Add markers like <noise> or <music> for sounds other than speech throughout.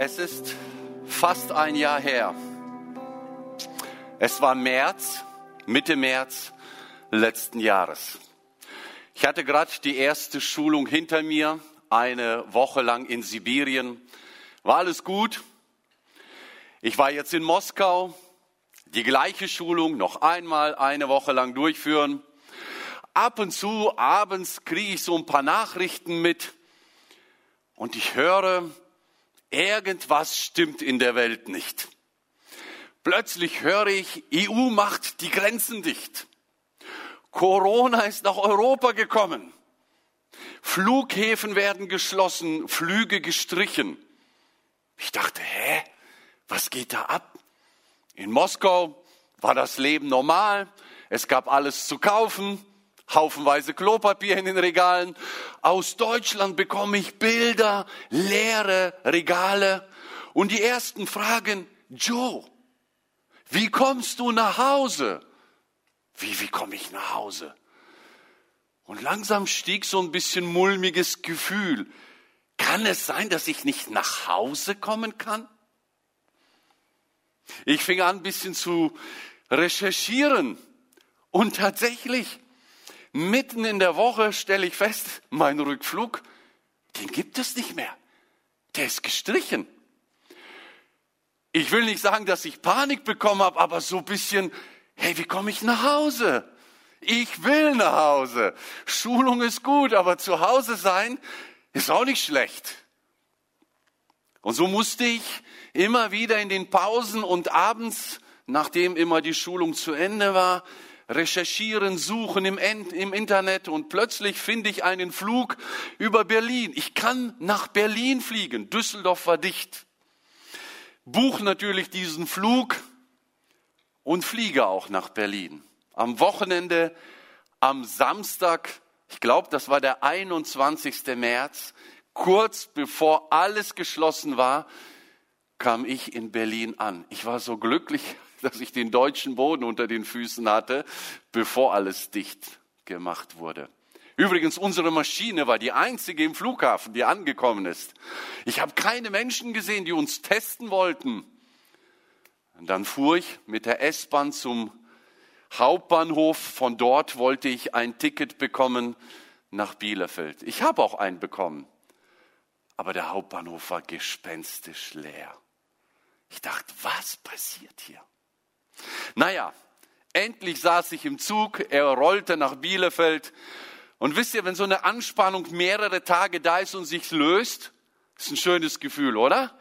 Es ist fast ein Jahr her. Es war März, Mitte März letzten Jahres. Ich hatte gerade die erste Schulung hinter mir, eine Woche lang in Sibirien. War alles gut. Ich war jetzt in Moskau, die gleiche Schulung noch einmal eine Woche lang durchführen. Ab und zu abends kriege ich so ein paar Nachrichten mit und ich höre, irgendwas stimmt in der Welt nicht. Plötzlich höre ich, EU macht die Grenzen dicht. Corona ist nach Europa gekommen. Flughäfen werden geschlossen, Flüge gestrichen. Ich dachte, hä, was geht da ab? In Moskau war das Leben normal, es gab alles zu kaufen, haufenweise Klopapier in den Regalen. Aus Deutschland bekomme ich Bilder, leere Regale und die ersten fragen, Joe, wie kommst du nach Hause? Wie, wie komme ich nach Hause? Und langsam stieg so ein bisschen mulmiges Gefühl. Kann es sein, dass ich nicht nach Hause kommen kann? Ich fing an, ein bisschen zu recherchieren. Und tatsächlich, mitten in der Woche stelle ich fest, mein Rückflug, den gibt es nicht mehr. Der ist gestrichen. Ich will nicht sagen, dass ich Panik bekommen habe, aber so ein bisschen, hey, wie komme ich nach Hause? Ich will nach Hause. Schulung ist gut, aber zu Hause sein ist auch nicht schlecht. Und so musste ich immer wieder in den Pausen und abends, nachdem immer die Schulung zu Ende war, recherchieren, suchen im, im, Internet und plötzlich finde ich einen Flug über Berlin. Ich kann nach Berlin fliegen. Düsseldorf war dicht. Buch natürlich diesen Flug und fliege auch nach Berlin. Am Wochenende, am Samstag, ich glaube, das war der 21. März, kurz bevor alles geschlossen war, kam ich in Berlin an. Ich war so glücklich, dass ich den deutschen Boden unter den Füßen hatte, bevor alles dicht gemacht wurde. Übrigens, unsere Maschine war die einzige im Flughafen, die angekommen ist. Ich habe keine Menschen gesehen, die uns testen wollten. Und dann fuhr ich mit der S-Bahn zum Hauptbahnhof. Von dort wollte ich ein Ticket bekommen nach Bielefeld. Ich habe auch einen bekommen. Aber der Hauptbahnhof war gespenstisch leer. Ich dachte, was passiert hier? Naja, endlich saß ich im Zug, er rollte nach Bielefeld. Und wisst ihr, wenn so eine Anspannung mehrere Tage da ist und sich löst, ist ein schönes Gefühl, oder?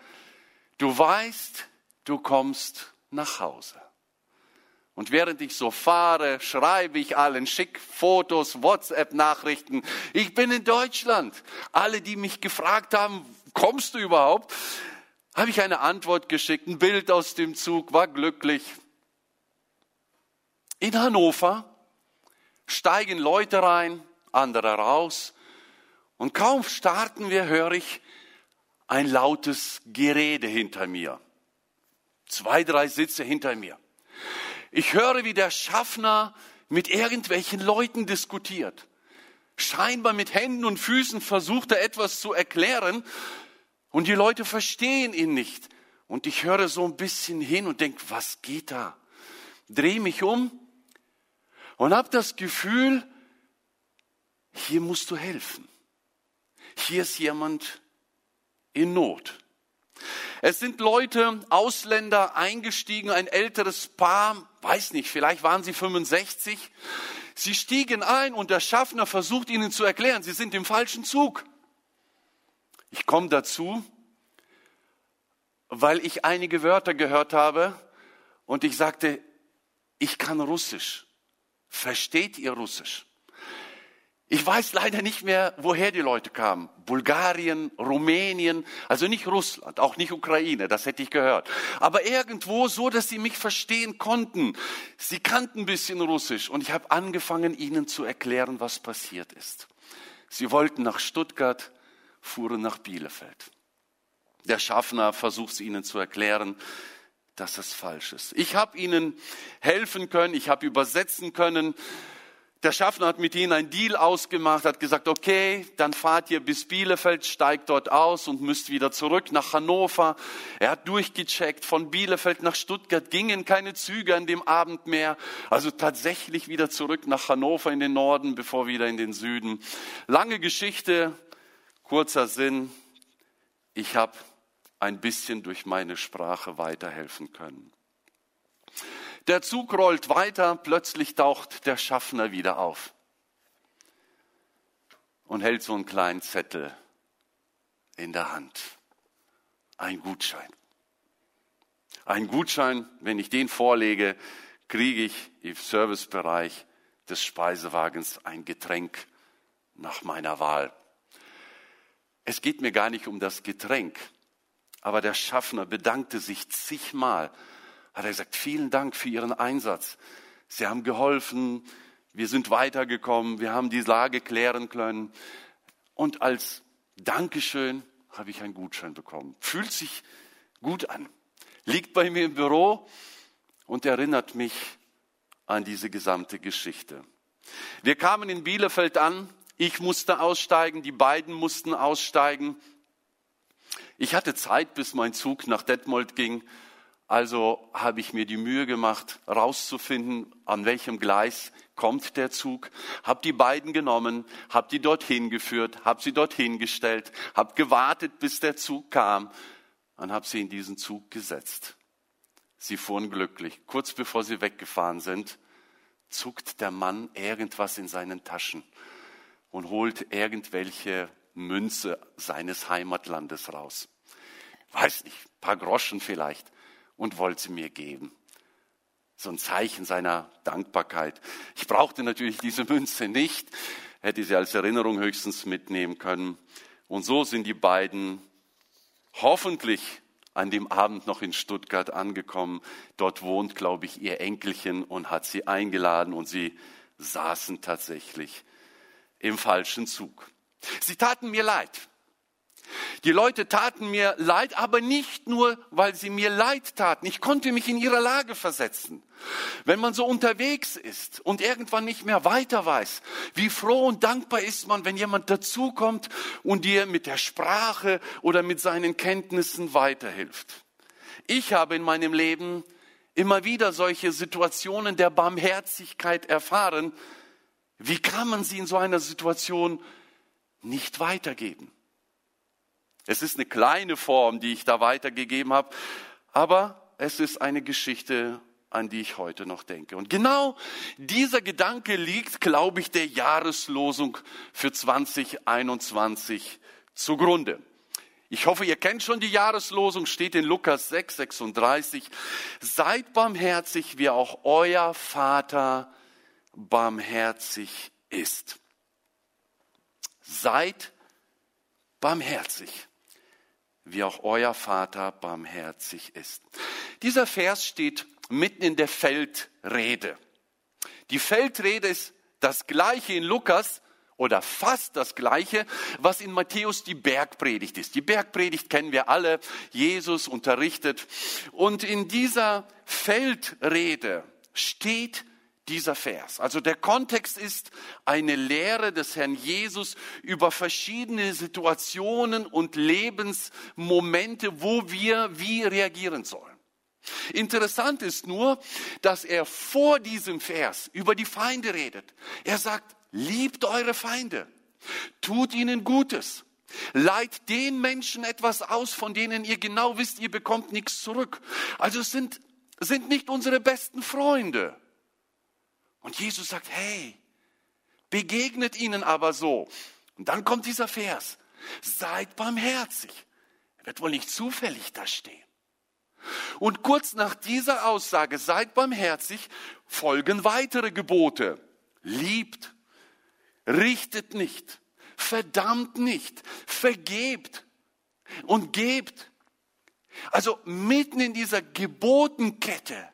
Du weißt, du kommst nach Hause. Und während ich so fahre, schreibe ich allen schick Fotos, WhatsApp-Nachrichten. Ich bin in Deutschland. Alle, die mich gefragt haben, kommst du überhaupt? Habe ich eine Antwort geschickt, ein Bild aus dem Zug, war glücklich. In Hannover steigen Leute rein, andere raus. Und kaum starten wir, höre ich ein lautes Gerede hinter mir. Zwei, drei Sitze hinter mir. Ich höre, wie der Schaffner mit irgendwelchen Leuten diskutiert. Scheinbar mit Händen und Füßen versucht er etwas zu erklären und die Leute verstehen ihn nicht. Und ich höre so ein bisschen hin und denke, was geht da? Dreh mich um und habe das Gefühl, hier musst du helfen. Hier ist jemand in Not. Es sind Leute, Ausländer eingestiegen, ein älteres Paar, weiß nicht, vielleicht waren sie 65. Sie stiegen ein und der Schaffner versucht ihnen zu erklären, sie sind im falschen Zug. Ich komme dazu, weil ich einige Wörter gehört habe und ich sagte, ich kann Russisch. Versteht ihr Russisch? Ich weiß leider nicht mehr, woher die Leute kamen. Bulgarien, Rumänien, also nicht Russland, auch nicht Ukraine, das hätte ich gehört. Aber irgendwo so, dass sie mich verstehen konnten. Sie kannten ein bisschen Russisch und ich habe angefangen, ihnen zu erklären, was passiert ist. Sie wollten nach Stuttgart, fuhren nach Bielefeld. Der Schaffner versucht es ihnen zu erklären, dass es falsch ist. Ich habe ihnen helfen können, ich habe übersetzen können. Der Schaffner hat mit ihnen einen Deal ausgemacht, hat gesagt, okay, dann fahrt ihr bis Bielefeld, steigt dort aus und müsst wieder zurück nach Hannover. Er hat durchgecheckt, von Bielefeld nach Stuttgart gingen keine Züge an dem Abend mehr. Also tatsächlich wieder zurück nach Hannover in den Norden, bevor wieder in den Süden. Lange Geschichte, kurzer Sinn. Ich habe ein bisschen durch meine Sprache weiterhelfen können. Der Zug rollt weiter, plötzlich taucht der Schaffner wieder auf und hält so einen kleinen Zettel in der Hand. Ein Gutschein. Ein Gutschein, wenn ich den vorlege, kriege ich im Servicebereich des Speisewagens ein Getränk nach meiner Wahl. Es geht mir gar nicht um das Getränk, aber der Schaffner bedankte sich zigmal hat er gesagt, vielen Dank für Ihren Einsatz. Sie haben geholfen, wir sind weitergekommen, wir haben die Lage klären können. Und als Dankeschön habe ich einen Gutschein bekommen. Fühlt sich gut an. Liegt bei mir im Büro und erinnert mich an diese gesamte Geschichte. Wir kamen in Bielefeld an. Ich musste aussteigen, die beiden mussten aussteigen. Ich hatte Zeit, bis mein Zug nach Detmold ging. Also habe ich mir die Mühe gemacht, rauszufinden, an welchem Gleis kommt der Zug, habe die beiden genommen, habe die dorthin geführt, habe sie dorthin gestellt, habe gewartet, bis der Zug kam und habe sie in diesen Zug gesetzt. Sie fuhren glücklich. Kurz bevor sie weggefahren sind, zuckt der Mann irgendwas in seinen Taschen und holt irgendwelche Münze seines Heimatlandes raus. Weiß nicht, paar Groschen vielleicht und wollte sie mir geben. So ein Zeichen seiner Dankbarkeit. Ich brauchte natürlich diese Münze nicht, hätte sie als Erinnerung höchstens mitnehmen können. Und so sind die beiden hoffentlich an dem Abend noch in Stuttgart angekommen. Dort wohnt, glaube ich, ihr Enkelchen und hat sie eingeladen und sie saßen tatsächlich im falschen Zug. Sie taten mir leid. Die Leute taten mir leid, aber nicht nur, weil sie mir leid taten. Ich konnte mich in ihre Lage versetzen. Wenn man so unterwegs ist und irgendwann nicht mehr weiter weiß, wie froh und dankbar ist man, wenn jemand dazukommt und dir mit der Sprache oder mit seinen Kenntnissen weiterhilft. Ich habe in meinem Leben immer wieder solche Situationen der Barmherzigkeit erfahren. Wie kann man sie in so einer Situation nicht weitergeben? Es ist eine kleine Form, die ich da weitergegeben habe, aber es ist eine Geschichte, an die ich heute noch denke. Und genau dieser Gedanke liegt, glaube ich, der Jahreslosung für 2021 zugrunde. Ich hoffe, ihr kennt schon die Jahreslosung, steht in Lukas 6, 36. Seid barmherzig, wie auch euer Vater barmherzig ist. Seid barmherzig wie auch euer Vater barmherzig ist. Dieser Vers steht mitten in der Feldrede. Die Feldrede ist das gleiche in Lukas oder fast das gleiche, was in Matthäus die Bergpredigt ist. Die Bergpredigt kennen wir alle. Jesus unterrichtet. Und in dieser Feldrede steht dieser Vers. Also der Kontext ist eine Lehre des Herrn Jesus über verschiedene Situationen und Lebensmomente, wo wir wie reagieren sollen. Interessant ist nur, dass er vor diesem Vers über die Feinde redet. Er sagt, liebt eure Feinde, tut ihnen Gutes, leiht den Menschen etwas aus, von denen ihr genau wisst, ihr bekommt nichts zurück. Also es sind, sind nicht unsere besten Freunde und Jesus sagt, hey, begegnet ihnen aber so. Und dann kommt dieser Vers, seid barmherzig. Er wird wohl nicht zufällig da stehen. Und kurz nach dieser Aussage, seid barmherzig, folgen weitere Gebote. Liebt, richtet nicht, verdammt nicht, vergebt und gebt. Also mitten in dieser Gebotenkette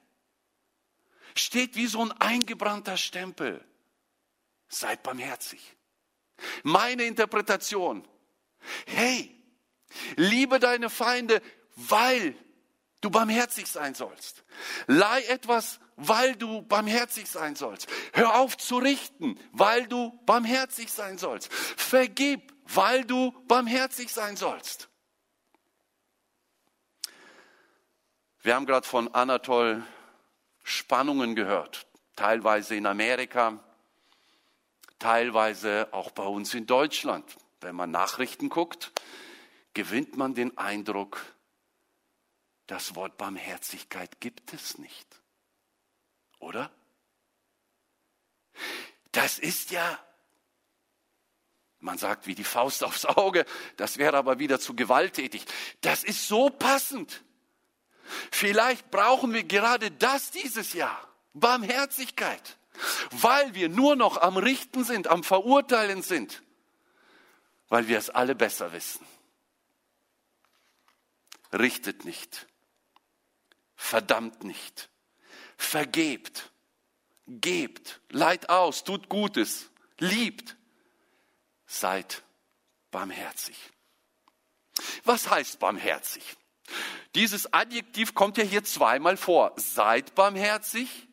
steht wie so ein eingebrannter Stempel. Seid barmherzig. Meine Interpretation. Hey, liebe deine Feinde, weil du barmherzig sein sollst. Leih etwas, weil du barmherzig sein sollst. Hör auf zu richten, weil du barmherzig sein sollst. Vergib, weil du barmherzig sein sollst. Wir haben gerade von Anatol Spannungen gehört, teilweise in Amerika, teilweise auch bei uns in Deutschland. Wenn man Nachrichten guckt, gewinnt man den Eindruck, das Wort Barmherzigkeit gibt es nicht. Oder? Das ist ja, man sagt wie die Faust aufs Auge, das wäre aber wieder zu gewalttätig. Das ist so passend. Vielleicht brauchen wir gerade das dieses Jahr. Barmherzigkeit. Weil wir nur noch am Richten sind, am Verurteilen sind. Weil wir es alle besser wissen. Richtet nicht. Verdammt nicht. Vergebt. Gebt. Leid aus. Tut Gutes. Liebt. Seid barmherzig. Was heißt barmherzig? Dieses Adjektiv kommt ja hier zweimal vor. Seid barmherzig,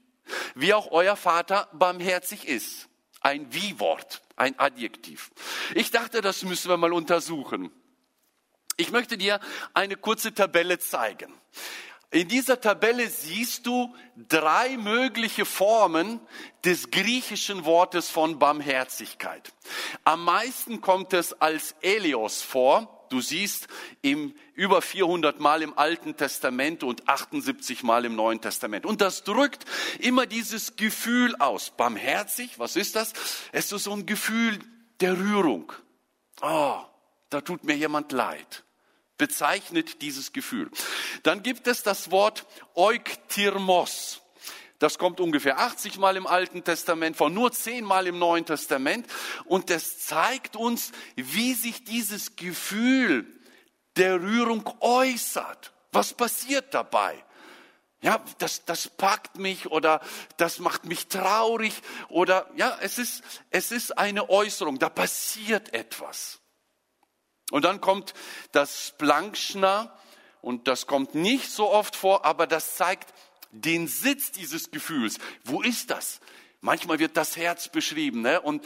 wie auch euer Vater barmherzig ist. Ein Wie-Wort, ein Adjektiv. Ich dachte, das müssen wir mal untersuchen. Ich möchte dir eine kurze Tabelle zeigen. In dieser Tabelle siehst du drei mögliche Formen des griechischen Wortes von Barmherzigkeit. Am meisten kommt es als Elios vor. Du siehst im über 400 Mal im Alten Testament und 78 Mal im Neuen Testament. Und das drückt immer dieses Gefühl aus. Barmherzig, was ist das? Es ist so ein Gefühl der Rührung. Oh, da tut mir jemand leid. Bezeichnet dieses Gefühl. Dann gibt es das Wort Euktirmos. Das kommt ungefähr 80 Mal im Alten Testament, von nur 10 Mal im Neuen Testament. Und das zeigt uns, wie sich dieses Gefühl der Rührung äußert. Was passiert dabei? Ja, das, das packt mich oder das macht mich traurig oder ja, es ist, es ist eine Äußerung, da passiert etwas. Und dann kommt das Plankschner und das kommt nicht so oft vor, aber das zeigt den Sitz dieses Gefühls. Wo ist das? Manchmal wird das Herz beschrieben ne? und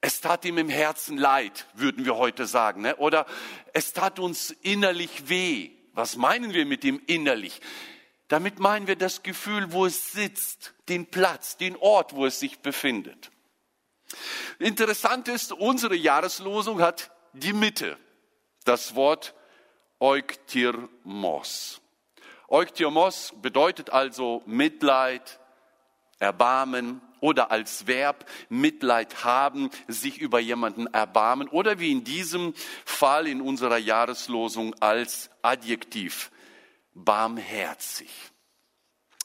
es tat ihm im Herzen leid, würden wir heute sagen. Ne? Oder es tat uns innerlich weh. Was meinen wir mit dem innerlich? Damit meinen wir das Gefühl, wo es sitzt, den Platz, den Ort, wo es sich befindet. Interessant ist, unsere Jahreslosung hat die Mitte, das Wort Euktirmos. Euktirmos bedeutet also Mitleid, Erbarmen oder als Verb Mitleid haben, sich über jemanden erbarmen oder wie in diesem Fall in unserer Jahreslosung als Adjektiv barmherzig.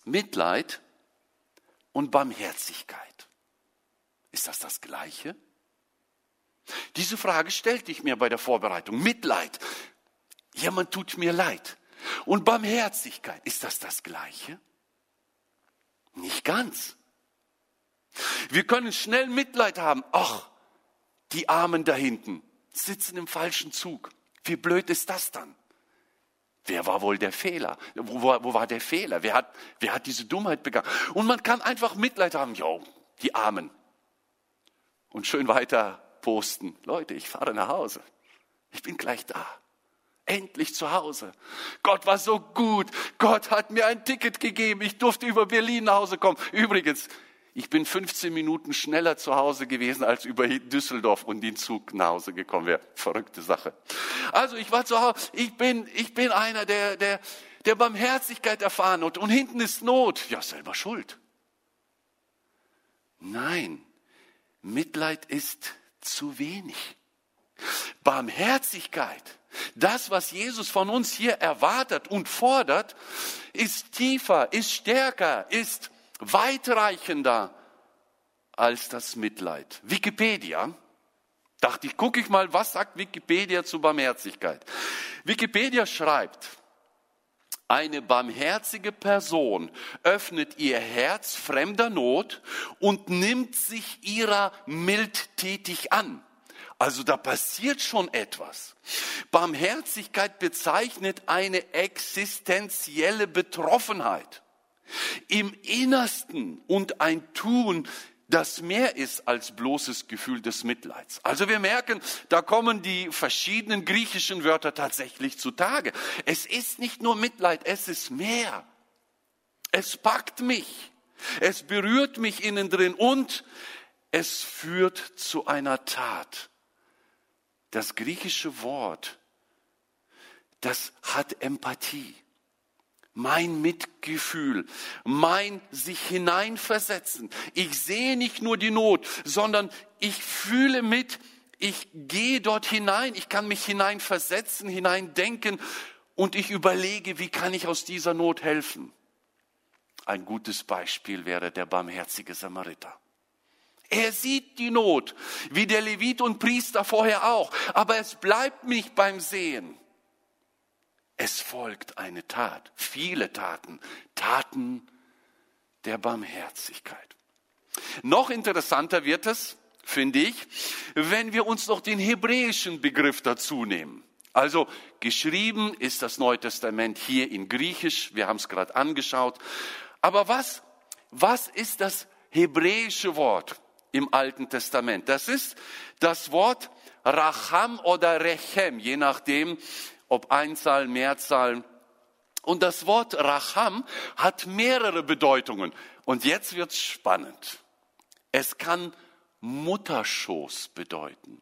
Mitleid und Barmherzigkeit. Ist das das Gleiche? Diese Frage stellte ich mir bei der Vorbereitung. Mitleid. Jemand tut mir leid. Und Barmherzigkeit. Ist das das Gleiche? Nicht ganz. Wir können schnell Mitleid haben. Ach, die Armen da hinten sitzen im falschen Zug. Wie blöd ist das dann? Wer war wohl der Fehler? Wo, wo war der Fehler? Wer hat, wer hat diese Dummheit begangen? Und man kann einfach Mitleid haben. Jo, die Armen. Und schön weiter posten. Leute, ich fahre nach Hause. Ich bin gleich da. Endlich zu Hause. Gott war so gut. Gott hat mir ein Ticket gegeben. Ich durfte über Berlin nach Hause kommen. Übrigens, ich bin 15 Minuten schneller zu Hause gewesen als über Düsseldorf und den Zug nach Hause gekommen wäre. Verrückte Sache. Also ich war zu Hause. Ich bin, ich bin einer, der, der, der Barmherzigkeit erfahren hat. Und hinten ist Not. Ja, selber schuld. Nein, Mitleid ist zu wenig. Barmherzigkeit, das, was Jesus von uns hier erwartet und fordert, ist tiefer, ist stärker, ist weitreichender als das Mitleid. Wikipedia, dachte ich, gucke ich mal, was sagt Wikipedia zu Barmherzigkeit. Wikipedia schreibt, eine barmherzige Person öffnet ihr Herz fremder Not und nimmt sich ihrer mildtätig an Also da passiert schon etwas. Barmherzigkeit bezeichnet eine existenzielle Betroffenheit im Innersten und ein Tun, das mehr ist als bloßes Gefühl des Mitleids. Also wir merken, da kommen die verschiedenen griechischen Wörter tatsächlich zutage. Es ist nicht nur Mitleid, es ist mehr. Es packt mich, es berührt mich innen drin und es führt zu einer Tat. Das griechische Wort, das hat Empathie mein Mitgefühl, mein sich hineinversetzen. Ich sehe nicht nur die Not, sondern ich fühle mit, ich gehe dort hinein, ich kann mich hineinversetzen, hineindenken und ich überlege, wie kann ich aus dieser Not helfen. Ein gutes Beispiel wäre der barmherzige Samariter. Er sieht die Not, wie der Levit und Priester vorher auch, aber es bleibt nicht beim Sehen. Es folgt eine Tat, viele Taten, Taten der Barmherzigkeit. Noch interessanter wird es, finde ich, wenn wir uns noch den hebräischen Begriff dazu nehmen. Also geschrieben ist das Neue Testament hier in Griechisch, wir haben es gerade angeschaut. Aber was, was ist das hebräische Wort im Alten Testament? Das ist das Wort Racham oder Rechem, je nachdem, ob Einzahl, Mehrzahl. Und das Wort Racham hat mehrere Bedeutungen. Und jetzt wird's spannend. Es kann Mutterschoß bedeuten.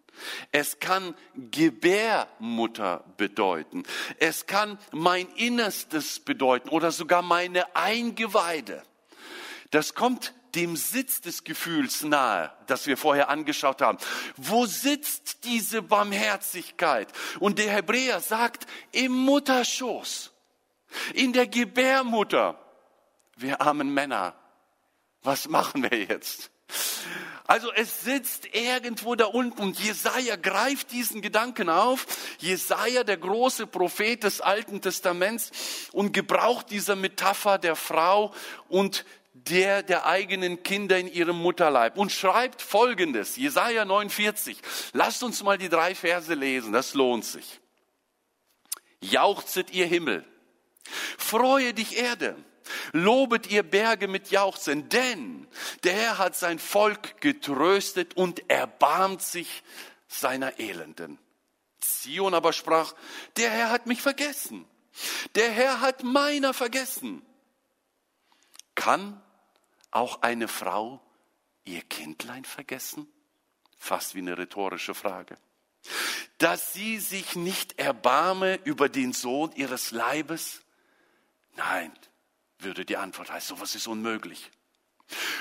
Es kann Gebärmutter bedeuten. Es kann mein Innerstes bedeuten oder sogar meine Eingeweide. Das kommt dem Sitz des Gefühls nahe, das wir vorher angeschaut haben. Wo sitzt diese Barmherzigkeit? Und der Hebräer sagt, im Mutterschoß, in der Gebärmutter. Wir armen Männer, was machen wir jetzt? Also es sitzt irgendwo da unten und Jesaja greift diesen Gedanken auf. Jesaja, der große Prophet des Alten Testaments und gebraucht diese Metapher der Frau und der der eigenen Kinder in ihrem Mutterleib und schreibt folgendes, Jesaja 49. Lasst uns mal die drei Verse lesen, das lohnt sich. Jauchzet ihr Himmel, freue dich Erde, lobet ihr Berge mit Jauchzen, denn der Herr hat sein Volk getröstet und erbarmt sich seiner Elenden. Zion aber sprach, der Herr hat mich vergessen, der Herr hat meiner vergessen. Kann auch eine Frau ihr Kindlein vergessen? Fast wie eine rhetorische Frage. Dass sie sich nicht erbarme über den Sohn ihres Leibes? Nein, würde die Antwort heißen, sowas ist unmöglich.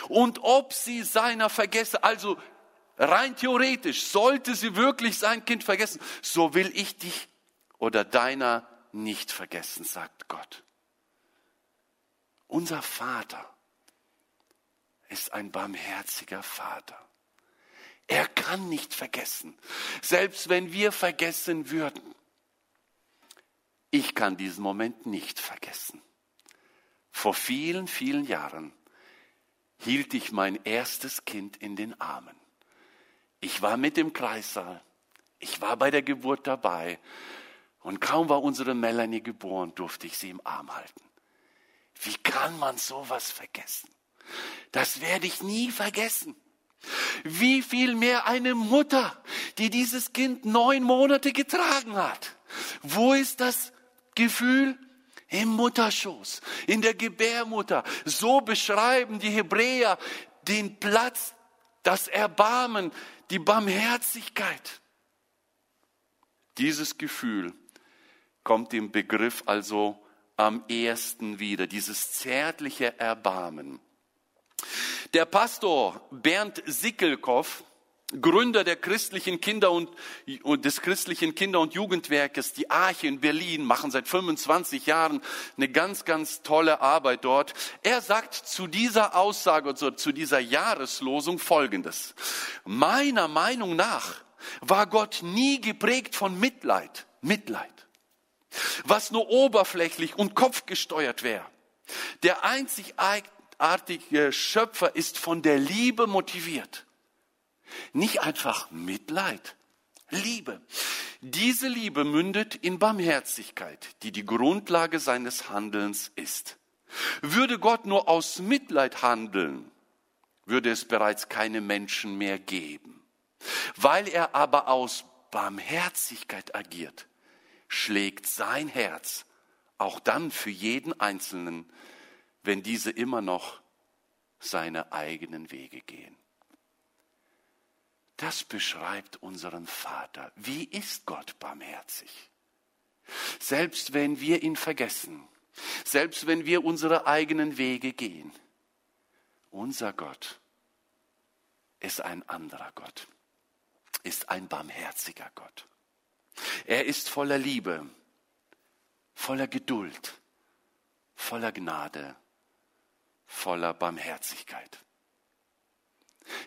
Und ob sie seiner vergesse, also rein theoretisch, sollte sie wirklich sein Kind vergessen, so will ich dich oder deiner nicht vergessen, sagt Gott. Unser Vater ist ein barmherziger Vater. Er kann nicht vergessen, selbst wenn wir vergessen würden. Ich kann diesen Moment nicht vergessen. Vor vielen, vielen Jahren hielt ich mein erstes Kind in den Armen. Ich war mit im Kreissaal, ich war bei der Geburt dabei und kaum war unsere Melanie geboren, durfte ich sie im Arm halten. Wie kann man sowas vergessen? Das werde ich nie vergessen. Wie viel mehr eine Mutter, die dieses Kind neun Monate getragen hat. Wo ist das Gefühl? Im Mutterschoß, in der Gebärmutter. So beschreiben die Hebräer den Platz, das Erbarmen, die Barmherzigkeit. Dieses Gefühl kommt im Begriff also am ersten wieder, dieses zärtliche Erbarmen. Der Pastor Bernd Sickelkoff, Gründer der christlichen Kinder und, des christlichen Kinder- und Jugendwerkes, die Arche in Berlin, machen seit 25 Jahren eine ganz, ganz tolle Arbeit dort. Er sagt zu dieser Aussage, also zu dieser Jahreslosung Folgendes. Meiner Meinung nach war Gott nie geprägt von Mitleid, Mitleid, was nur oberflächlich und kopfgesteuert wäre. Der einzig einzigartige Schöpfer ist von der Liebe motiviert. Nicht einfach Mitleid. Liebe. Diese Liebe mündet in Barmherzigkeit, die die Grundlage seines Handelns ist. Würde Gott nur aus Mitleid handeln, würde es bereits keine Menschen mehr geben. Weil er aber aus Barmherzigkeit agiert, schlägt sein Herz auch dann für jeden Einzelnen, wenn diese immer noch seine eigenen Wege gehen. Das beschreibt unseren Vater. Wie ist Gott barmherzig? Selbst wenn wir ihn vergessen, selbst wenn wir unsere eigenen Wege gehen, unser Gott ist ein anderer Gott, ist ein barmherziger Gott. Er ist voller Liebe, voller Geduld, voller Gnade, voller Barmherzigkeit.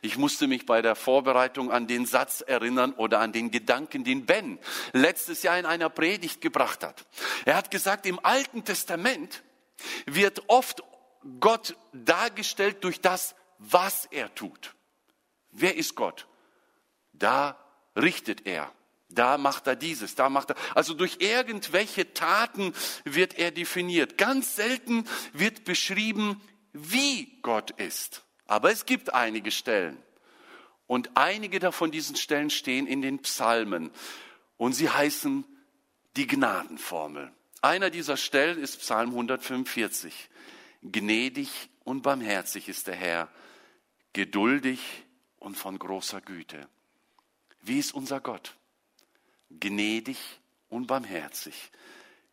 Ich musste mich bei der Vorbereitung an den Satz erinnern oder an den Gedanken, den Ben letztes Jahr in einer Predigt gebracht hat. Er hat gesagt, im Alten Testament wird oft Gott dargestellt durch das, was er tut. Wer ist Gott? Da richtet er. Da macht er dieses, da macht er. Also durch irgendwelche Taten wird er definiert. Ganz selten wird beschrieben, wie Gott ist. Aber es gibt einige Stellen. Und einige davon diesen Stellen stehen in den Psalmen. Und sie heißen die Gnadenformel. Einer dieser Stellen ist Psalm 145. Gnädig und barmherzig ist der Herr, geduldig und von großer Güte. Wie ist unser Gott? Gnädig und barmherzig,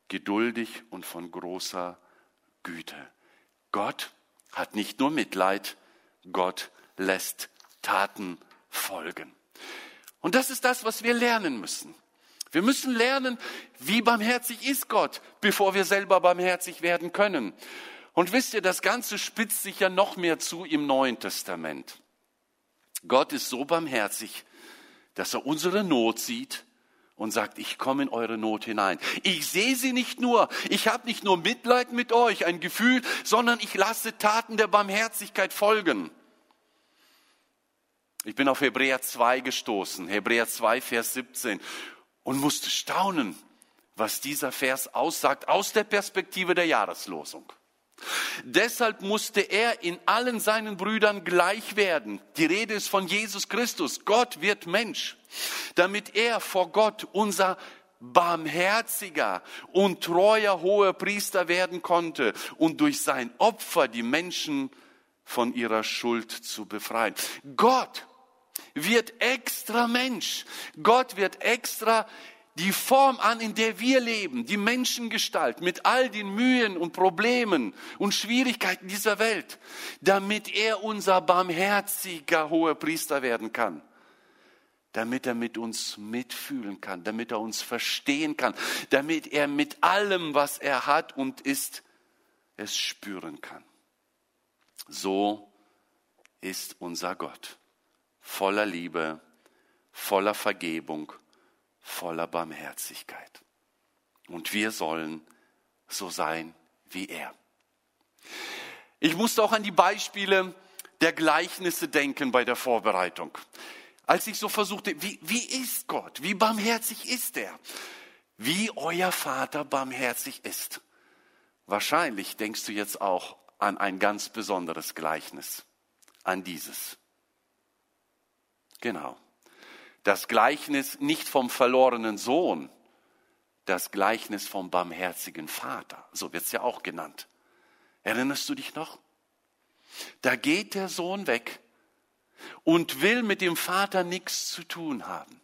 geduldig und von großer Güte. Gott hat nicht nur Mitleid, Gott lässt Taten folgen. Und das ist das, was wir lernen müssen. Wir müssen lernen, wie barmherzig ist Gott, bevor wir selber barmherzig werden können. Und wisst ihr, das Ganze spitzt sich ja noch mehr zu im Neuen Testament. Gott ist so barmherzig, dass er unsere Not sieht und sagt, ich komme in eure Not hinein. Ich sehe sie nicht nur, ich habe nicht nur Mitleid mit euch, ein Gefühl, sondern ich lasse Taten der Barmherzigkeit folgen. Ich bin auf Hebräer 2 gestoßen, Hebräer 2, Vers 17, und musste staunen, was dieser Vers aussagt aus der Perspektive der Jahreslosung. Deshalb musste er in allen seinen Brüdern gleich werden. Die Rede ist von Jesus Christus. Gott wird Mensch, damit er vor Gott unser barmherziger und treuer hoher Priester werden konnte und durch sein Opfer die Menschen von ihrer Schuld zu befreien. Gott wird extra Mensch. Gott wird extra die Form an, in der wir leben, die Menschengestalt mit all den Mühen und Problemen und Schwierigkeiten dieser Welt, damit er unser barmherziger hoher Priester werden kann, damit er mit uns mitfühlen kann, damit er uns verstehen kann, damit er mit allem, was er hat und ist, es spüren kann. So ist unser Gott voller Liebe, voller Vergebung, voller Barmherzigkeit. Und wir sollen so sein wie er. Ich musste auch an die Beispiele der Gleichnisse denken bei der Vorbereitung. Als ich so versuchte, wie, wie ist Gott? Wie barmherzig ist er? Wie euer Vater barmherzig ist. Wahrscheinlich denkst du jetzt auch an ein ganz besonderes Gleichnis, an dieses. Genau. Das Gleichnis nicht vom verlorenen Sohn, das Gleichnis vom barmherzigen Vater. So wird es ja auch genannt. Erinnerst du dich noch? Da geht der Sohn weg und will mit dem Vater nichts zu tun haben.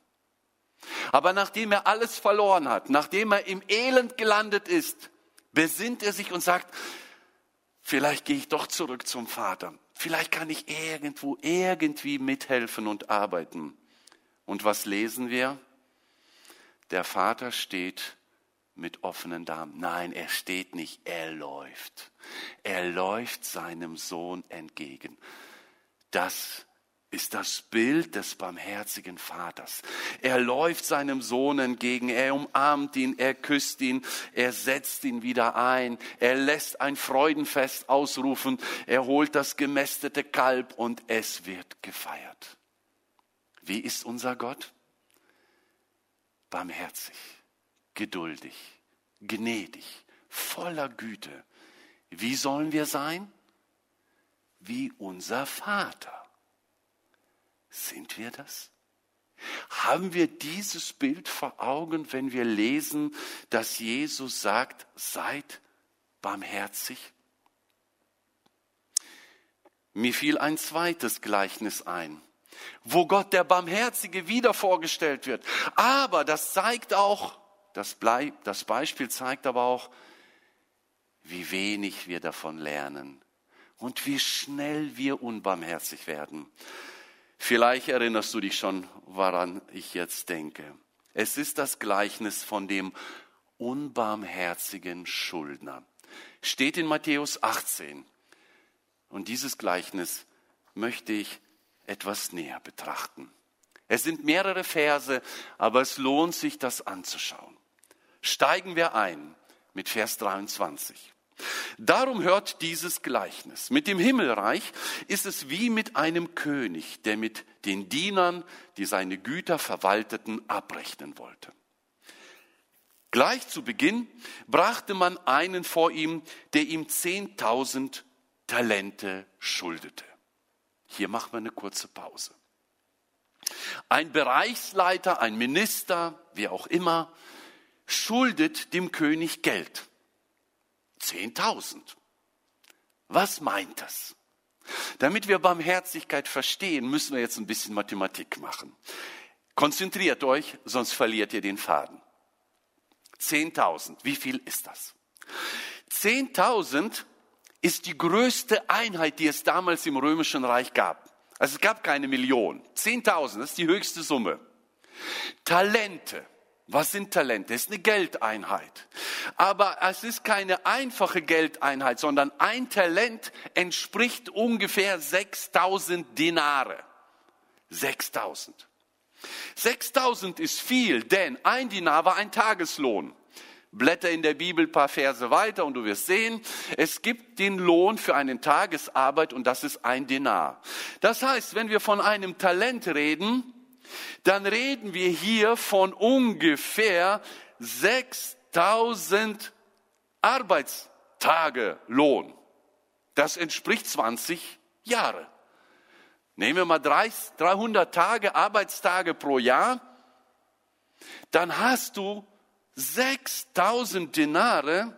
Aber nachdem er alles verloren hat, nachdem er im Elend gelandet ist, besinnt er sich und sagt, vielleicht gehe ich doch zurück zum Vater. Vielleicht kann ich irgendwo irgendwie mithelfen und arbeiten. Und was lesen wir? Der Vater steht mit offenen Darmen. Nein, er steht nicht, er läuft. Er läuft seinem Sohn entgegen. Das ist das Bild des barmherzigen Vaters. Er läuft seinem Sohn entgegen, er umarmt ihn, er küsst ihn, er setzt ihn wieder ein, er lässt ein Freudenfest ausrufen, er holt das gemästete Kalb und es wird gefeiert. Wie ist unser Gott? barmherzig, geduldig, gnädig, voller Güte. Wie sollen wir sein? Wie unser Vater. Sind wir das? Haben wir dieses Bild vor Augen, wenn wir lesen, dass Jesus sagt, seid barmherzig? Mir fiel ein zweites Gleichnis ein, wo Gott der Barmherzige wieder vorgestellt wird. Aber das zeigt auch, das, Bleib, das Beispiel zeigt aber auch, wie wenig wir davon lernen und wie schnell wir unbarmherzig werden. Vielleicht erinnerst du dich schon, woran ich jetzt denke. Es ist das Gleichnis von dem unbarmherzigen Schuldner. Steht in Matthäus 18. Und dieses Gleichnis möchte ich etwas näher betrachten. Es sind mehrere Verse, aber es lohnt sich, das anzuschauen. Steigen wir ein mit Vers 23. Darum hört dieses Gleichnis. Mit dem Himmelreich ist es wie mit einem König, der mit den Dienern, die seine Güter verwalteten, abrechnen wollte. Gleich zu Beginn brachte man einen vor ihm, der ihm zehntausend Talente schuldete. Hier machen wir eine kurze Pause. Ein Bereichsleiter, ein Minister, wie auch immer, schuldet dem König Geld. 10.000. Was meint das? Damit wir Barmherzigkeit verstehen, müssen wir jetzt ein bisschen Mathematik machen. Konzentriert euch, sonst verliert ihr den Faden. 10.000, wie viel ist das? 10.000 ist die größte Einheit, die es damals im Römischen Reich gab. Also es gab keine Million. 10.000, das ist die höchste Summe. Talente, was sind Talente? Es ist eine Geldeinheit. Aber es ist keine einfache Geldeinheit, sondern ein Talent entspricht ungefähr 6000 Dinare. 6000. 6000 ist viel, denn ein Dinar war ein Tageslohn. Blätter in der Bibel paar Verse weiter und du wirst sehen, es gibt den Lohn für eine Tagesarbeit und das ist ein Dinar. Das heißt, wenn wir von einem Talent reden, dann reden wir hier von ungefähr 6000 Arbeitstage Lohn. Das entspricht 20 Jahre. Nehmen wir mal 300 Tage, Arbeitstage pro Jahr, dann hast du 6000 Dinare,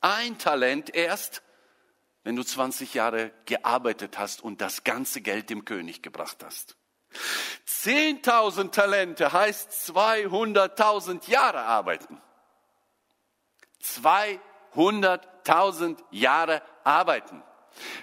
ein Talent erst, wenn du 20 Jahre gearbeitet hast und das ganze Geld dem König gebracht hast. 10.000 Talente heißt 200.000 Jahre arbeiten. 200.000 Jahre arbeiten.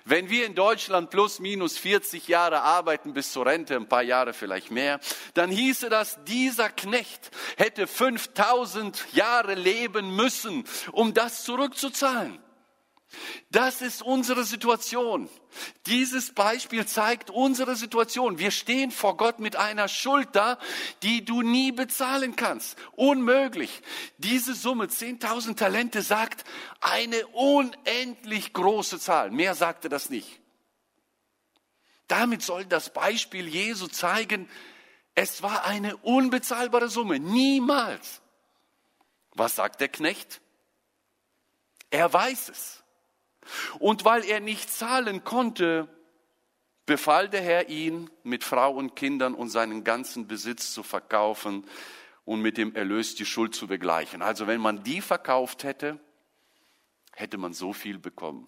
Wenn wir in Deutschland plus minus 40 Jahre arbeiten bis zur Rente, ein paar Jahre vielleicht mehr, dann hieße das, dieser Knecht hätte 5000 Jahre leben müssen, um das zurückzuzahlen. Das ist unsere Situation. Dieses Beispiel zeigt unsere Situation. Wir stehen vor Gott mit einer Schuld da, die du nie bezahlen kannst. Unmöglich. Diese Summe, 10.000 Talente, sagt eine unendlich große Zahl. Mehr sagte das nicht. Damit soll das Beispiel Jesu zeigen, es war eine unbezahlbare Summe. Niemals. Was sagt der Knecht? Er weiß es. Und weil er nicht zahlen konnte, befahl der Herr ihn, mit Frau und Kindern und seinen ganzen Besitz zu verkaufen und mit dem Erlös die Schuld zu begleichen. Also wenn man die verkauft hätte, hätte man so viel bekommen.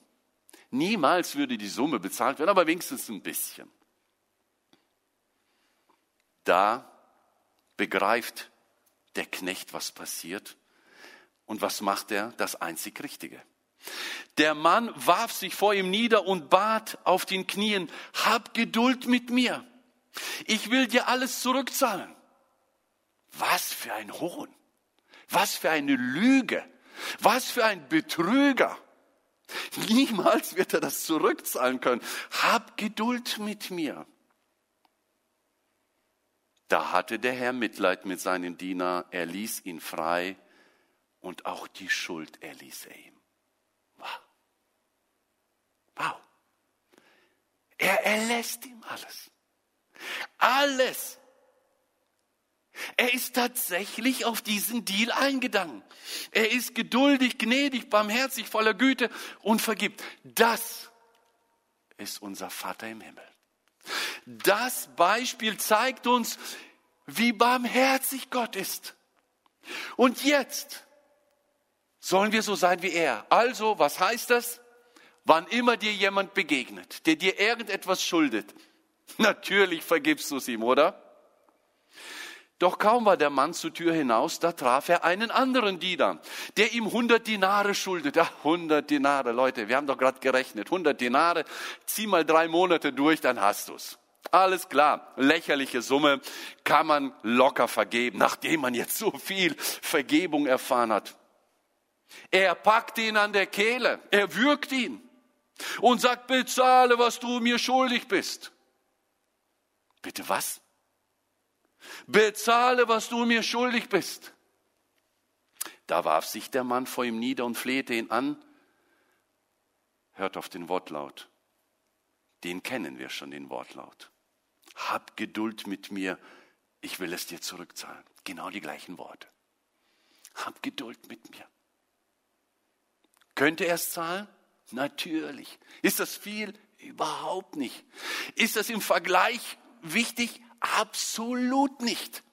Niemals würde die Summe bezahlt werden, aber wenigstens ein bisschen. Da begreift der Knecht, was passiert. Und was macht er? Das einzig Richtige. Der Mann warf sich vor ihm nieder und bat auf den Knien, hab Geduld mit mir. Ich will dir alles zurückzahlen. Was für ein Hohn. Was für eine Lüge. Was für ein Betrüger. Niemals wird er das zurückzahlen können. Hab Geduld mit mir. Da hatte der Herr Mitleid mit seinem Diener, er ließ ihn frei und auch die Schuld erließ er ihm. Wow. Er erlässt ihm alles. Alles. Er ist tatsächlich auf diesen Deal eingegangen. Er ist geduldig, gnädig, barmherzig, voller Güte und vergibt. Das ist unser Vater im Himmel. Das Beispiel zeigt uns, wie barmherzig Gott ist. Und jetzt sollen wir so sein wie er. Also, was heißt das? Wann immer dir jemand begegnet, der dir irgendetwas schuldet, <laughs> natürlich vergibst du es ihm, oder? Doch kaum war der Mann zur Tür hinaus, da traf er einen anderen Diener, der ihm 100 Dinare schuldet. Ach, 100 Dinare, Leute, wir haben doch gerade gerechnet. 100 Dinare, zieh mal drei Monate durch, dann hast du's. Alles klar, lächerliche Summe kann man locker vergeben, nachdem man jetzt so viel Vergebung erfahren hat. Er packt ihn an der Kehle, er würgt ihn und sagt, bezahle, was du mir schuldig bist. Bitte was? Bezahle, was du mir schuldig bist. Da warf sich der Mann vor ihm nieder und flehte ihn an. Hört auf den Wortlaut. Den kennen wir schon, den Wortlaut. Hab Geduld mit mir, ich will es dir zurückzahlen. Genau die gleichen Worte. Hab Geduld mit mir. Könnte er es zahlen? Natürlich. Ist das viel? Überhaupt nicht. Ist das im Vergleich wichtig? Absolut nicht.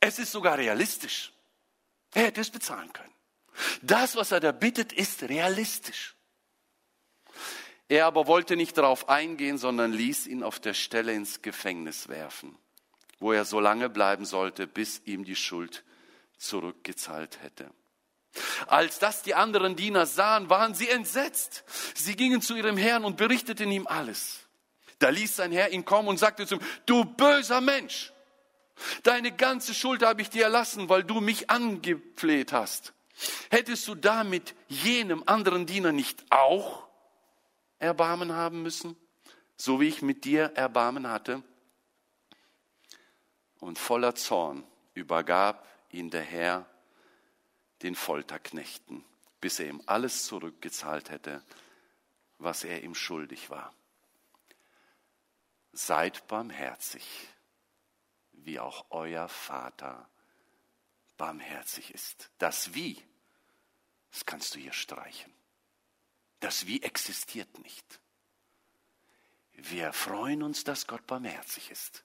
Es ist sogar realistisch. Er hätte es bezahlen können. Das, was er da bittet, ist realistisch. Er aber wollte nicht darauf eingehen, sondern ließ ihn auf der Stelle ins Gefängnis werfen, wo er so lange bleiben sollte, bis ihm die Schuld zurückgezahlt hätte. Als das die anderen Diener sahen, waren sie entsetzt. Sie gingen zu ihrem Herrn und berichteten ihm alles. Da ließ sein Herr ihn kommen und sagte zu ihm, du böser Mensch, deine ganze Schuld habe ich dir erlassen, weil du mich angefleht hast. Hättest du damit jenem anderen Diener nicht auch Erbarmen haben müssen, so wie ich mit dir Erbarmen hatte? Und voller Zorn übergab ihn der Herr den Folterknechten, bis er ihm alles zurückgezahlt hätte, was er ihm schuldig war. Seid barmherzig, wie auch euer Vater barmherzig ist. Das Wie, das kannst du hier streichen. Das Wie existiert nicht. Wir freuen uns, dass Gott barmherzig ist.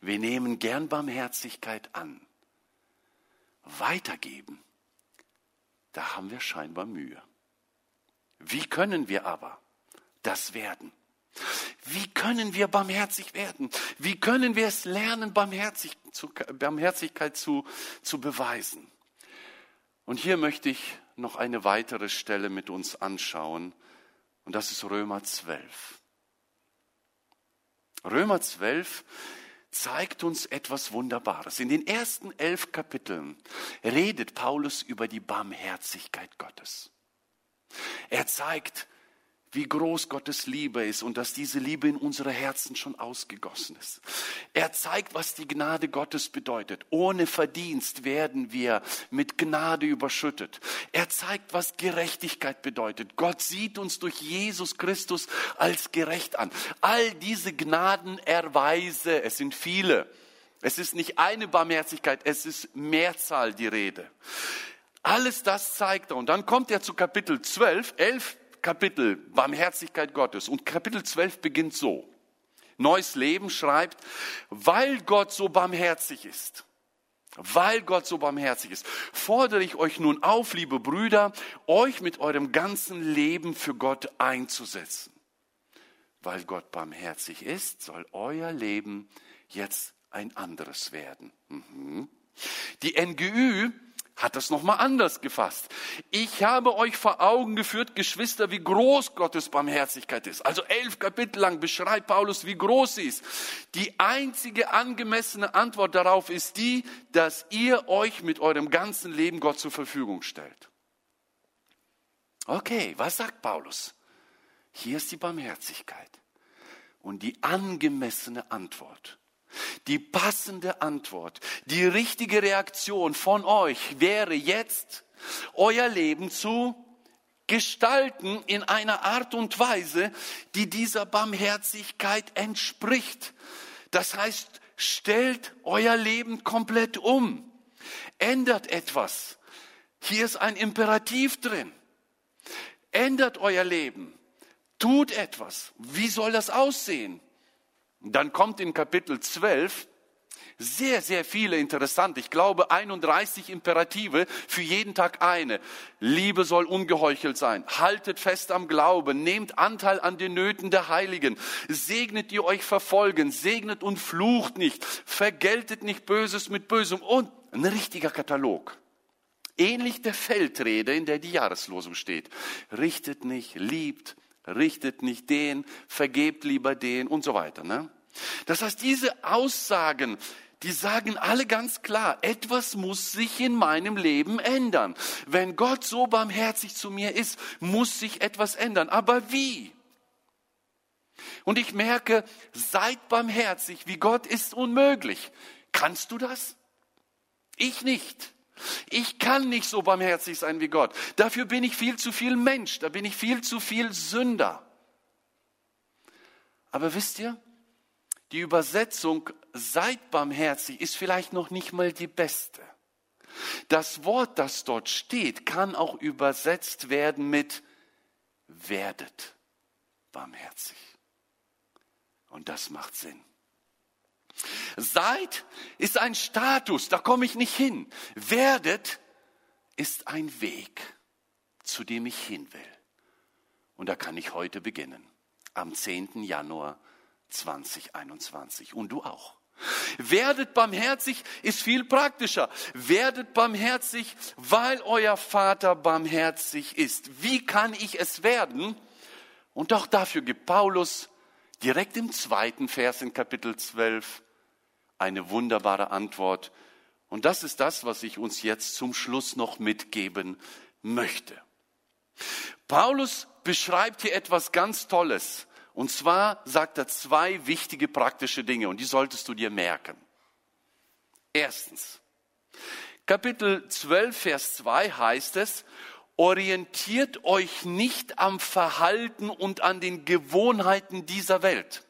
Wir nehmen gern Barmherzigkeit an. Weitergeben, da haben wir scheinbar Mühe. Wie können wir aber das werden? Wie können wir barmherzig werden? Wie können wir es lernen, Barmherzig zu, Barmherzigkeit zu, zu beweisen? Und hier möchte ich noch eine weitere Stelle mit uns anschauen, und das ist Römer 12. Römer 12 zeigt uns etwas Wunderbares. In den ersten elf Kapiteln redet Paulus über die Barmherzigkeit Gottes. Er zeigt, wie groß Gottes Liebe ist und dass diese Liebe in unsere Herzen schon ausgegossen ist. Er zeigt, was die Gnade Gottes bedeutet. Ohne Verdienst werden wir mit Gnade überschüttet. Er zeigt, was Gerechtigkeit bedeutet. Gott sieht uns durch Jesus Christus als gerecht an. All diese Gnadenerweise, es sind viele. Es ist nicht eine Barmherzigkeit, es ist Mehrzahl die Rede. Alles das zeigt er. Und dann kommt er zu Kapitel 12, 11 Kapitel Barmherzigkeit Gottes. Und Kapitel 12 beginnt so. Neues Leben schreibt, weil Gott so barmherzig ist, weil Gott so barmherzig ist, fordere ich euch nun auf, liebe Brüder, euch mit eurem ganzen Leben für Gott einzusetzen. Weil Gott barmherzig ist, soll euer Leben jetzt ein anderes werden. Mhm. Die NGÜ hat das nochmal anders gefasst. Ich habe euch vor Augen geführt, Geschwister, wie groß Gottes Barmherzigkeit ist. Also elf Kapitel lang beschreibt Paulus, wie groß sie ist. Die einzige angemessene Antwort darauf ist die, dass ihr euch mit eurem ganzen Leben Gott zur Verfügung stellt. Okay, was sagt Paulus? Hier ist die Barmherzigkeit und die angemessene Antwort. Die passende Antwort, die richtige Reaktion von euch wäre jetzt, euer Leben zu gestalten in einer Art und Weise, die dieser Barmherzigkeit entspricht. Das heißt, stellt euer Leben komplett um. Ändert etwas. Hier ist ein Imperativ drin. Ändert euer Leben. Tut etwas. Wie soll das aussehen? Dann kommt in Kapitel 12 sehr, sehr viele interessant. Ich glaube 31 Imperative, für jeden Tag eine. Liebe soll ungeheuchelt sein. Haltet fest am Glauben. Nehmt Anteil an den Nöten der Heiligen. Segnet die euch verfolgen. Segnet und flucht nicht. Vergeltet nicht Böses mit Bösem. Und ein richtiger Katalog. Ähnlich der Feldrede, in der die Jahreslosung steht. Richtet nicht, liebt, richtet nicht den, vergebt lieber den und so weiter. Ne? Das heißt, diese Aussagen, die sagen alle ganz klar, etwas muss sich in meinem Leben ändern. Wenn Gott so barmherzig zu mir ist, muss sich etwas ändern. Aber wie? Und ich merke, seid barmherzig, wie Gott ist unmöglich. Kannst du das? Ich nicht. Ich kann nicht so barmherzig sein wie Gott. Dafür bin ich viel zu viel Mensch, da bin ich viel zu viel Sünder. Aber wisst ihr, die Übersetzung seid barmherzig ist vielleicht noch nicht mal die beste. Das Wort, das dort steht, kann auch übersetzt werden mit werdet barmherzig. Und das macht Sinn. Seid ist ein Status, da komme ich nicht hin. Werdet ist ein Weg, zu dem ich hin will. Und da kann ich heute beginnen, am 10. Januar 2021. Und du auch. Werdet barmherzig ist viel praktischer. Werdet barmherzig, weil euer Vater barmherzig ist. Wie kann ich es werden? Und auch dafür gibt Paulus direkt im zweiten Vers in Kapitel 12 eine wunderbare Antwort. Und das ist das, was ich uns jetzt zum Schluss noch mitgeben möchte. Paulus beschreibt hier etwas ganz Tolles. Und zwar sagt er zwei wichtige praktische Dinge und die solltest du dir merken. Erstens, Kapitel 12, Vers 2 heißt es, orientiert euch nicht am Verhalten und an den Gewohnheiten dieser Welt.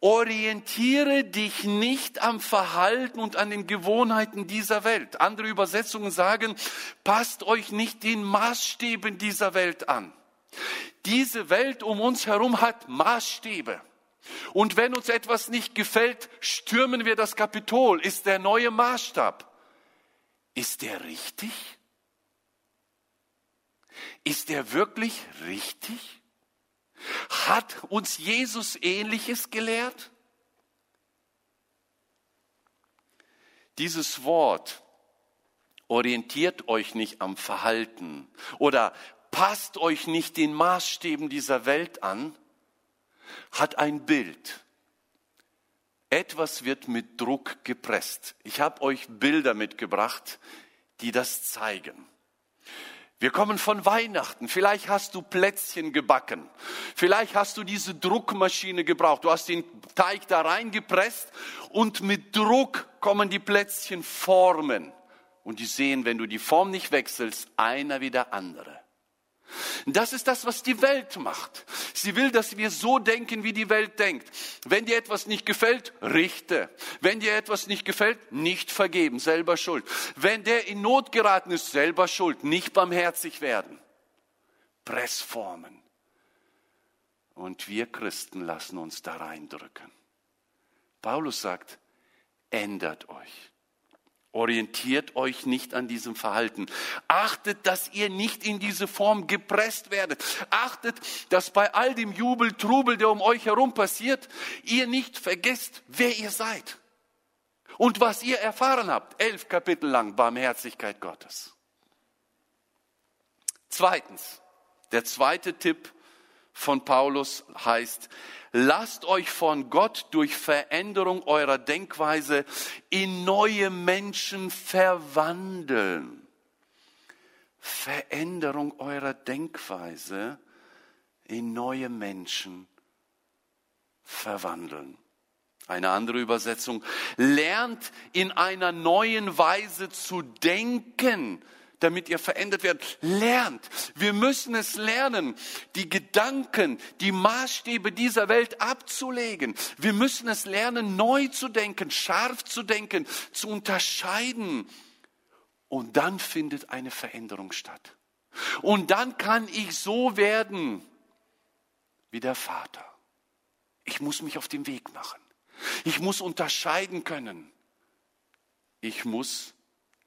Orientiere dich nicht am Verhalten und an den Gewohnheiten dieser Welt. Andere Übersetzungen sagen, passt euch nicht den Maßstäben dieser Welt an. Diese Welt um uns herum hat Maßstäbe. Und wenn uns etwas nicht gefällt, stürmen wir das Kapitol. Ist der neue Maßstab. Ist der richtig? Ist der wirklich richtig? Hat uns Jesus ähnliches gelehrt? Dieses Wort orientiert euch nicht am Verhalten oder passt euch nicht den Maßstäben dieser Welt an, hat ein Bild. Etwas wird mit Druck gepresst. Ich habe euch Bilder mitgebracht, die das zeigen. Wir kommen von Weihnachten. Vielleicht hast du Plätzchen gebacken. Vielleicht hast du diese Druckmaschine gebraucht. Du hast den Teig da reingepresst und mit Druck kommen die Plätzchen formen. Und die sehen, wenn du die Form nicht wechselst, einer wie der andere. Das ist das, was die Welt macht. Sie will, dass wir so denken, wie die Welt denkt. Wenn dir etwas nicht gefällt, richte. Wenn dir etwas nicht gefällt, nicht vergeben, selber schuld. Wenn der in Not geraten ist, selber schuld, nicht barmherzig werden. Pressformen. Und wir Christen lassen uns da reindrücken. Paulus sagt, ändert euch. Orientiert euch nicht an diesem Verhalten. Achtet, dass ihr nicht in diese Form gepresst werdet. Achtet, dass bei all dem Jubel, Trubel, der um euch herum passiert, ihr nicht vergesst, wer ihr seid. Und was ihr erfahren habt. Elf Kapitel lang Barmherzigkeit Gottes. Zweitens, der zweite Tipp von Paulus heißt, lasst euch von Gott durch Veränderung eurer Denkweise in neue Menschen verwandeln. Veränderung eurer Denkweise in neue Menschen verwandeln. Eine andere Übersetzung, lernt in einer neuen Weise zu denken, damit ihr verändert werdet. Lernt. Wir müssen es lernen, die Gedanken, die Maßstäbe dieser Welt abzulegen. Wir müssen es lernen, neu zu denken, scharf zu denken, zu unterscheiden. Und dann findet eine Veränderung statt. Und dann kann ich so werden wie der Vater. Ich muss mich auf den Weg machen. Ich muss unterscheiden können. Ich muss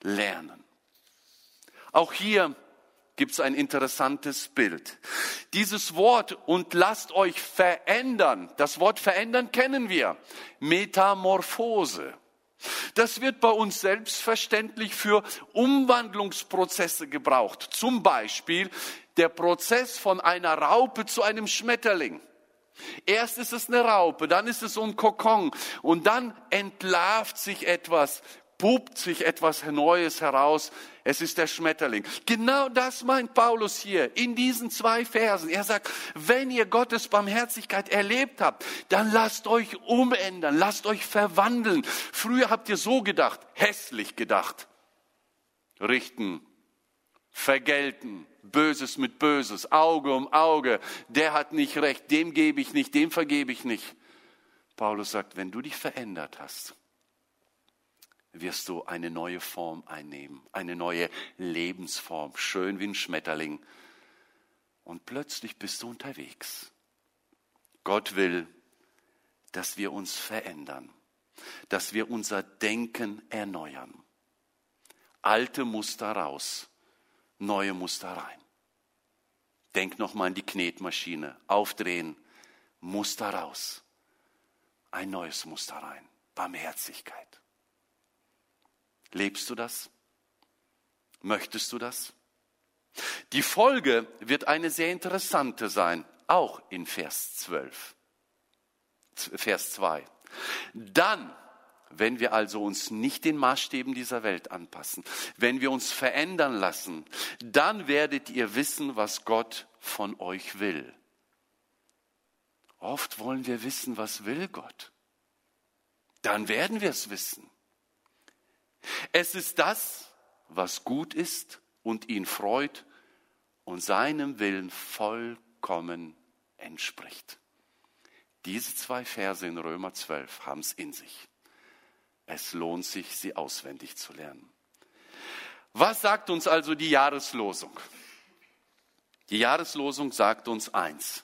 lernen. Auch hier gibt es ein interessantes Bild. Dieses Wort und lasst euch verändern. Das Wort verändern kennen wir. Metamorphose. Das wird bei uns selbstverständlich für Umwandlungsprozesse gebraucht. Zum Beispiel der Prozess von einer Raupe zu einem Schmetterling. Erst ist es eine Raupe, dann ist es ein Kokon und dann entlarvt sich etwas, pupt sich etwas Neues heraus. Es ist der Schmetterling. Genau das meint Paulus hier in diesen zwei Versen. Er sagt, wenn ihr Gottes Barmherzigkeit erlebt habt, dann lasst euch umändern, lasst euch verwandeln. Früher habt ihr so gedacht, hässlich gedacht. Richten, vergelten, Böses mit Böses, Auge um Auge, der hat nicht recht, dem gebe ich nicht, dem vergebe ich nicht. Paulus sagt, wenn du dich verändert hast, wirst du eine neue Form einnehmen, eine neue Lebensform, schön wie ein Schmetterling. Und plötzlich bist du unterwegs. Gott will, dass wir uns verändern, dass wir unser Denken erneuern. Alte Muster raus, neue Muster rein. Denk nochmal an die Knetmaschine, aufdrehen, Muster raus, ein neues Muster rein, Barmherzigkeit. Lebst du das? Möchtest du das? Die Folge wird eine sehr interessante sein, auch in Vers 12. Vers 2. Dann, wenn wir also uns nicht den Maßstäben dieser Welt anpassen, wenn wir uns verändern lassen, dann werdet ihr wissen, was Gott von euch will. Oft wollen wir wissen, was will Gott. Dann werden wir es wissen. Es ist das, was gut ist und ihn freut und seinem Willen vollkommen entspricht. Diese zwei Verse in Römer 12 haben es in sich. Es lohnt sich, sie auswendig zu lernen. Was sagt uns also die Jahreslosung? Die Jahreslosung sagt uns eins.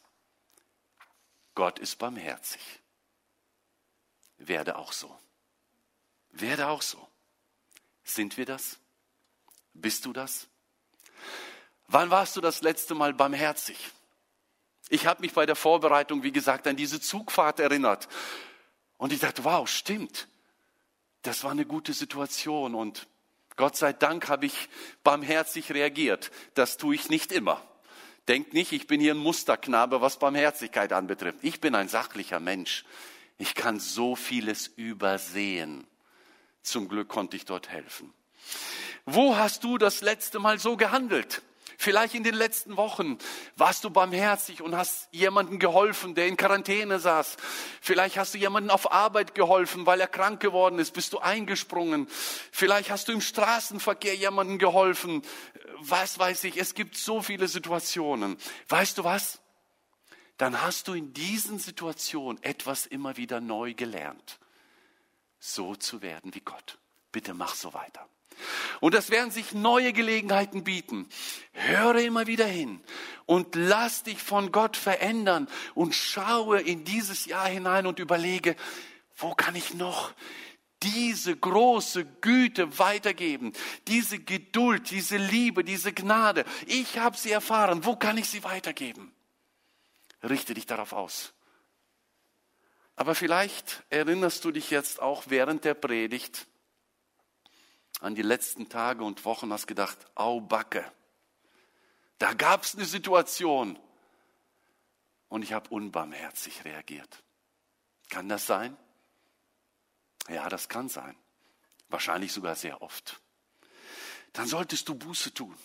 Gott ist barmherzig. Werde auch so. Werde auch so. Sind wir das? Bist du das? Wann warst du das letzte Mal barmherzig? Ich habe mich bei der Vorbereitung, wie gesagt, an diese Zugfahrt erinnert. Und ich dachte, wow, stimmt. Das war eine gute Situation und Gott sei Dank habe ich barmherzig reagiert. Das tue ich nicht immer. Denkt nicht, ich bin hier ein Musterknabe, was Barmherzigkeit anbetrifft. Ich bin ein sachlicher Mensch. Ich kann so vieles übersehen. Zum Glück konnte ich dort helfen. Wo hast du das letzte Mal so gehandelt? Vielleicht in den letzten Wochen warst du barmherzig und hast jemandem geholfen, der in Quarantäne saß. Vielleicht hast du jemandem auf Arbeit geholfen, weil er krank geworden ist, bist du eingesprungen. Vielleicht hast du im Straßenverkehr jemandem geholfen. Was weiß ich, es gibt so viele Situationen. Weißt du was? Dann hast du in diesen Situationen etwas immer wieder neu gelernt so zu werden wie Gott. Bitte mach so weiter. Und es werden sich neue Gelegenheiten bieten. Höre immer wieder hin und lass dich von Gott verändern und schaue in dieses Jahr hinein und überlege, wo kann ich noch diese große Güte weitergeben, diese Geduld, diese Liebe, diese Gnade. Ich habe sie erfahren. Wo kann ich sie weitergeben? Richte dich darauf aus. Aber vielleicht erinnerst du dich jetzt auch während der Predigt an die letzten Tage und Wochen, hast gedacht, au Backe, da gab es eine Situation und ich habe unbarmherzig reagiert. Kann das sein? Ja, das kann sein. Wahrscheinlich sogar sehr oft. Dann solltest du Buße tun.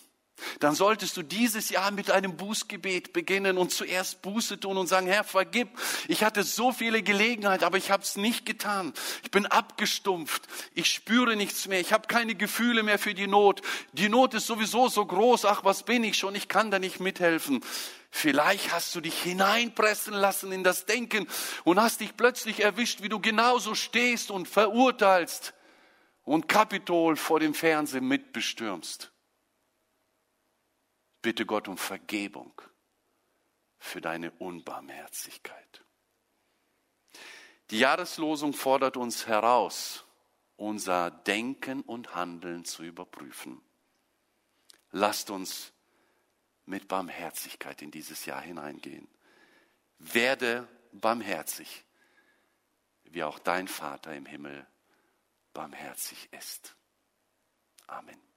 Dann solltest du dieses Jahr mit einem Bußgebet beginnen und zuerst Buße tun und sagen, Herr, vergib. Ich hatte so viele Gelegenheiten, aber ich habe es nicht getan. Ich bin abgestumpft. Ich spüre nichts mehr. Ich habe keine Gefühle mehr für die Not. Die Not ist sowieso so groß. Ach, was bin ich schon? Ich kann da nicht mithelfen. Vielleicht hast du dich hineinpressen lassen in das Denken und hast dich plötzlich erwischt, wie du genauso stehst und verurteilst und Kapitol vor dem Fernsehen mitbestürmst. Bitte Gott um Vergebung für deine Unbarmherzigkeit. Die Jahreslosung fordert uns heraus, unser Denken und Handeln zu überprüfen. Lasst uns mit Barmherzigkeit in dieses Jahr hineingehen. Werde barmherzig, wie auch dein Vater im Himmel barmherzig ist. Amen.